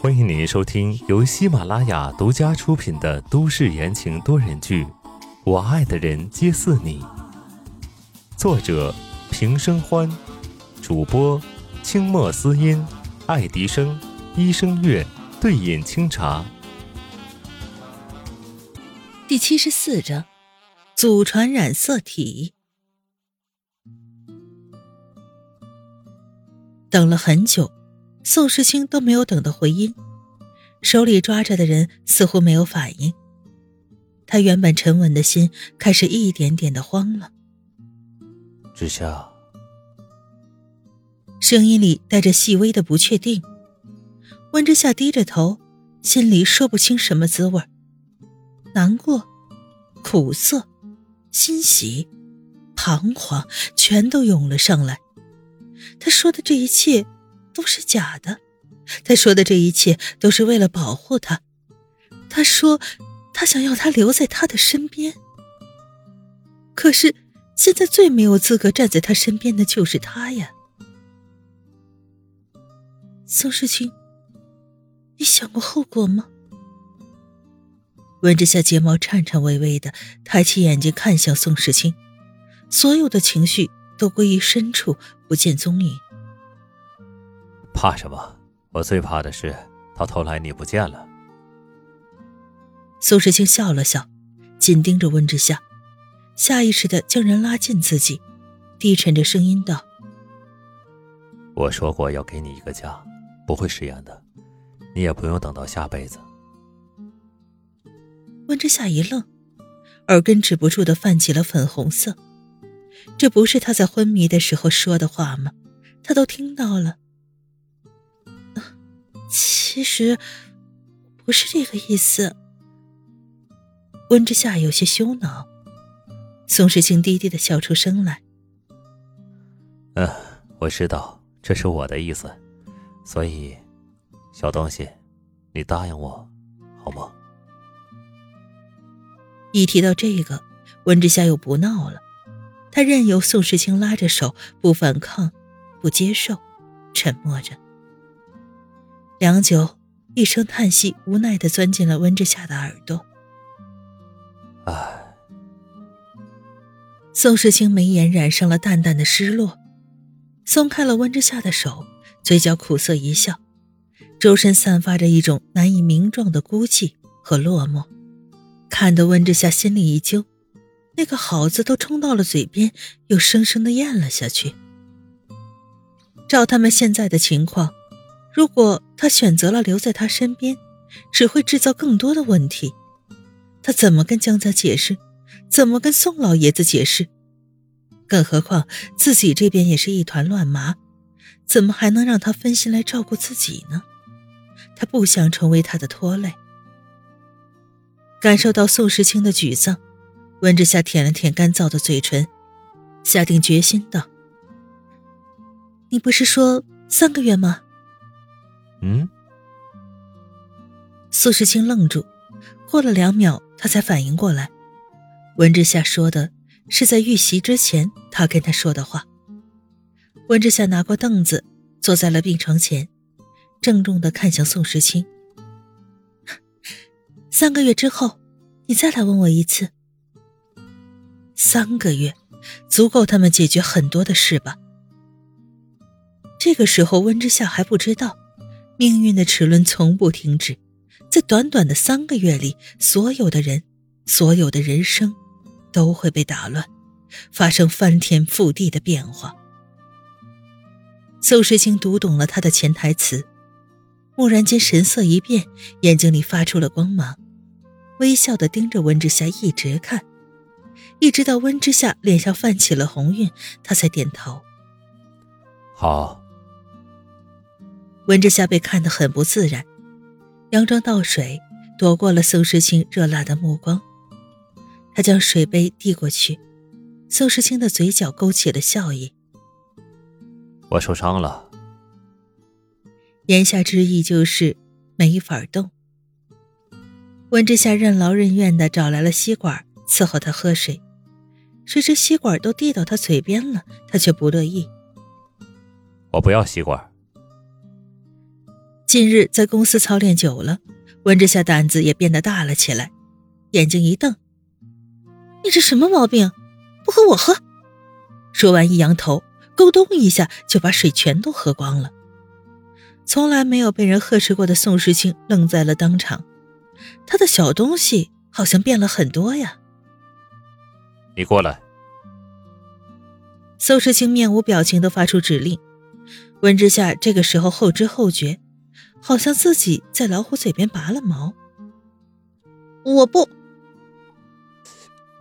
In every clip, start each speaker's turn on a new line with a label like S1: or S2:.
S1: 欢迎您收听由喜马拉雅独家出品的都市言情多人剧《我爱的人皆似你》，作者平生欢，主播清墨思音、爱迪生、一生月、对饮清茶。
S2: 第七十四章：祖传染色体。等了很久。宋时清都没有等到回音，手里抓着的人似乎没有反应。他原本沉稳的心开始一点点的慌了。
S1: 之夏，
S2: 声音里带着细微的不确定。温之夏低着头，心里说不清什么滋味难过、苦涩、欣喜、彷徨，全都涌了上来。他说的这一切。都是假的，他说的这一切都是为了保护他。他说，他想要他留在他的身边。可是，现在最没有资格站在他身边的就是他呀。宋世清，你想过后果吗？温之夏睫毛颤颤巍巍的，抬起眼睛看向宋世清，所有的情绪都归于深处，不见踪影。
S1: 怕什么？我最怕的是到头来你不见了。
S2: 苏世清笑了笑，紧盯着温之夏，下意识的将人拉近自己，低沉着声音道：“
S1: 我说过要给你一个家，不会食言的，你也不用等到下辈子。”
S2: 温之夏一愣，耳根止不住的泛起了粉红色。这不是他在昏迷的时候说的话吗？他都听到了。其实不是这个意思。温之夏有些羞恼，宋时清低低的笑出声来：“
S1: 嗯，我知道这是我的意思，所以，小东西，你答应我，好吗？”
S2: 一提到这个，温之夏又不闹了，他任由宋时清拉着手，不反抗，不接受，沉默着。良久，一声叹息无奈的钻进了温之夏的耳朵。
S1: 唉，
S2: 宋时清眉眼染上了淡淡的失落，松开了温之夏的手，嘴角苦涩一笑，周身散发着一种难以名状的孤寂和落寞，看得温之夏心里一揪，那个“好”字都冲到了嘴边，又生生的咽了下去。照他们现在的情况。如果他选择了留在他身边，只会制造更多的问题。他怎么跟江家解释？怎么跟宋老爷子解释？更何况自己这边也是一团乱麻，怎么还能让他分心来照顾自己呢？他不想成为他的拖累。感受到宋时清的沮丧，温之夏舔了舔干燥的嘴唇，下定决心道：“你不是说三个月吗？”
S1: 嗯，
S2: 苏时清愣住，过了两秒，他才反应过来，温之夏说的是在遇袭之前他跟他说的话。温之夏拿过凳子，坐在了病床前，郑重的看向宋时清：“三个月之后，你再来问我一次。三个月，足够他们解决很多的事吧？”这个时候，温之夏还不知道。命运的齿轮从不停止，在短短的三个月里，所有的人，所有的人生，都会被打乱，发生翻天覆地的变化。宋时清读懂了他的潜台词，蓦然间神色一变，眼睛里发出了光芒，微笑的盯着温之夏一直看，一直到温之夏脸上泛起了红晕，他才点头。
S1: 好。
S2: 温之夏被看得很不自然，佯装倒水，躲过了宋时清热辣的目光。他将水杯递过去，宋时清的嘴角勾起了笑意。
S1: 我受伤了，
S2: 言下之意就是没法动。温之夏任劳任怨的找来了吸管伺候他喝水，谁知吸管都递到他嘴边了，他却不乐意。
S1: 我不要吸管。
S2: 近日在公司操练久了，温之夏胆子也变得大了起来，眼睛一瞪：“你这什么毛病？不喝我喝！”说完一扬头，咕咚一下就把水全都喝光了。从来没有被人呵斥过的宋时清愣在了当场，他的小东西好像变了很多呀。
S1: 你过来。
S2: 宋时清面无表情的发出指令，温之夏这个时候后知后觉。好像自己在老虎嘴边拔了毛。我不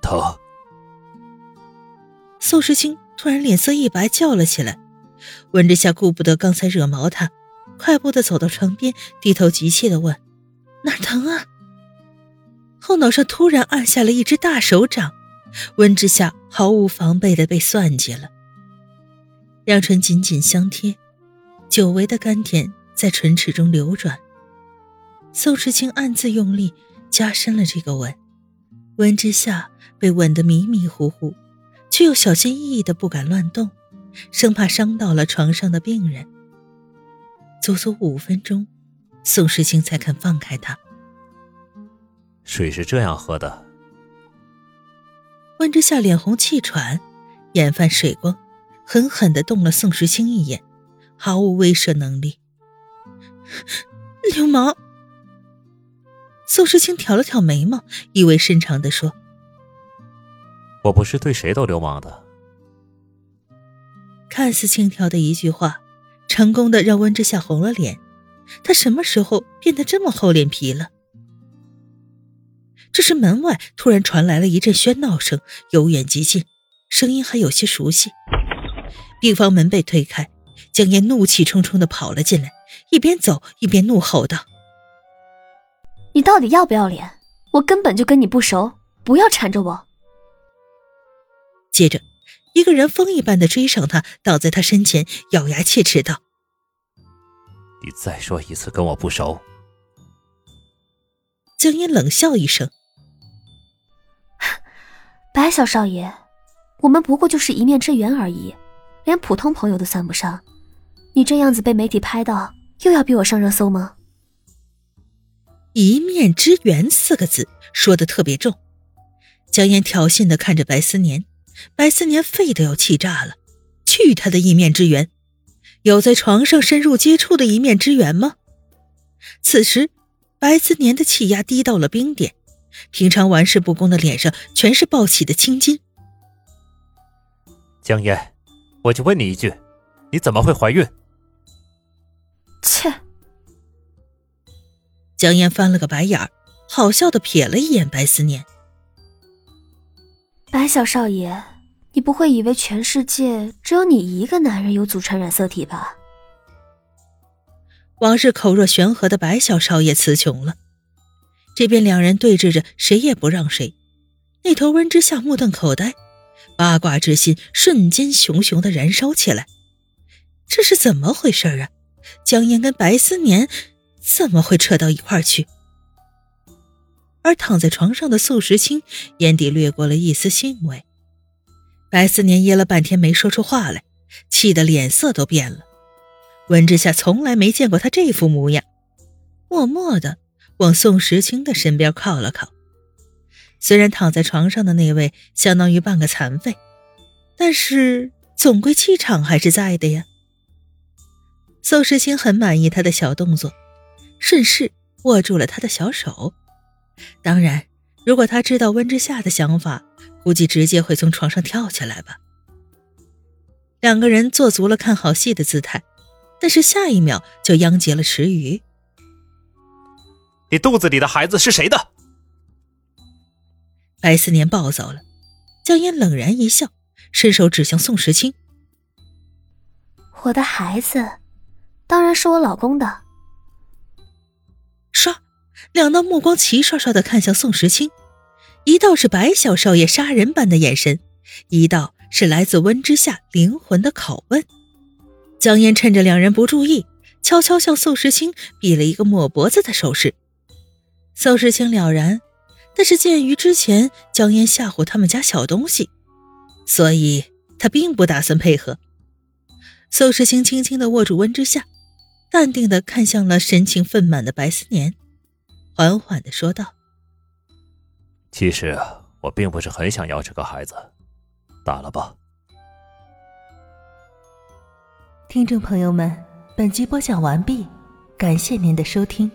S1: 疼。
S2: 宋时清突然脸色一白，叫了起来。温之夏顾不得刚才惹毛他，快步的走到床边，低头急切的问：“哪疼啊？”后脑上突然按下了一只大手掌，温之夏毫无防备的被算计了。两唇紧紧相贴，久违的甘甜。在唇齿中流转，宋时清暗自用力加深了这个吻，温之夏被吻得迷迷糊糊，却又小心翼翼的不敢乱动，生怕伤到了床上的病人。足足五分钟，宋时清才肯放开他。
S1: 水是这样喝的。
S2: 温之夏脸红气喘，眼泛水光，狠狠的瞪了宋时清一眼，毫无威慑能力。流氓！宋时清挑了挑眉毛，意味深长的说：“
S1: 我不是对谁都流氓的。”
S2: 看似轻佻的一句话，成功的让温之夏红了脸。他什么时候变得这么厚脸皮了？这时门外突然传来了一阵喧闹声，由远及近，声音还有些熟悉。病房门被推开，江烟怒气冲冲的跑了进来。一边走一边怒吼道：“
S3: 你到底要不要脸？我根本就跟你不熟，不要缠着我。”
S2: 接着，一个人疯一般的追上他，倒在他身前，咬牙切齿道：“
S1: 你再说一次跟我不熟！”
S2: 江烟冷笑一声：“
S3: 白小少爷，我们不过就是一面之缘而已，连普通朋友都算不上。你这样子被媒体拍到。”又要逼我上热搜吗？
S2: 一面之缘四个字说的特别重。江烟挑衅的看着白思年，白思年肺都要气炸了。去他的一面之缘，有在床上深入接触的一面之缘吗？此时，白思年的气压低到了冰点，平常玩世不恭的脸上全是暴起的青筋。
S1: 江烟，我就问你一句，你怎么会怀孕？
S3: 切！
S2: 江烟翻了个白眼儿，好笑的瞥了一眼白思念。
S3: 白小少爷，你不会以为全世界只有你一个男人有祖传染色体吧？
S2: 往日口若悬河的白小少爷词穷了。这边两人对峙着，谁也不让谁。那头温之夏目瞪口呆，八卦之心瞬间熊熊的燃烧起来。这是怎么回事啊？江烟跟白思年怎么会扯到一块儿去？而躺在床上的宋时清眼底掠过了一丝欣慰。白思年噎了半天没说出话来，气得脸色都变了。温之夏从来没见过他这副模样，默默的往宋时清的身边靠了靠。虽然躺在床上的那位相当于半个残废，但是总归气场还是在的呀。宋时清很满意他的小动作，顺势握住了他的小手。当然，如果他知道温之夏的想法，估计直接会从床上跳起来吧。两个人做足了看好戏的姿态，但是下一秒就殃及了池鱼。
S1: 你肚子里的孩子是谁的？
S2: 白思年暴走了，江烟冷然一笑，伸手指向宋时清：“
S3: 我的孩子。”当然是我老公的。
S2: 唰，两道目光齐刷刷的看向宋时清，一道是白小少爷杀人般的眼神，一道是来自温之夏灵魂的拷问。江烟趁着两人不注意，悄悄向宋时清比了一个抹脖子的手势。宋时清了然，但是鉴于之前江烟吓唬他们家小东西，所以他并不打算配合。宋时清轻轻的握住温之夏。淡定的看向了神情愤满的白思年，缓缓的说道：“
S1: 其实我并不是很想要这个孩子，打了吧。”
S2: 听众朋友们，本集播讲完毕，感谢您的收听。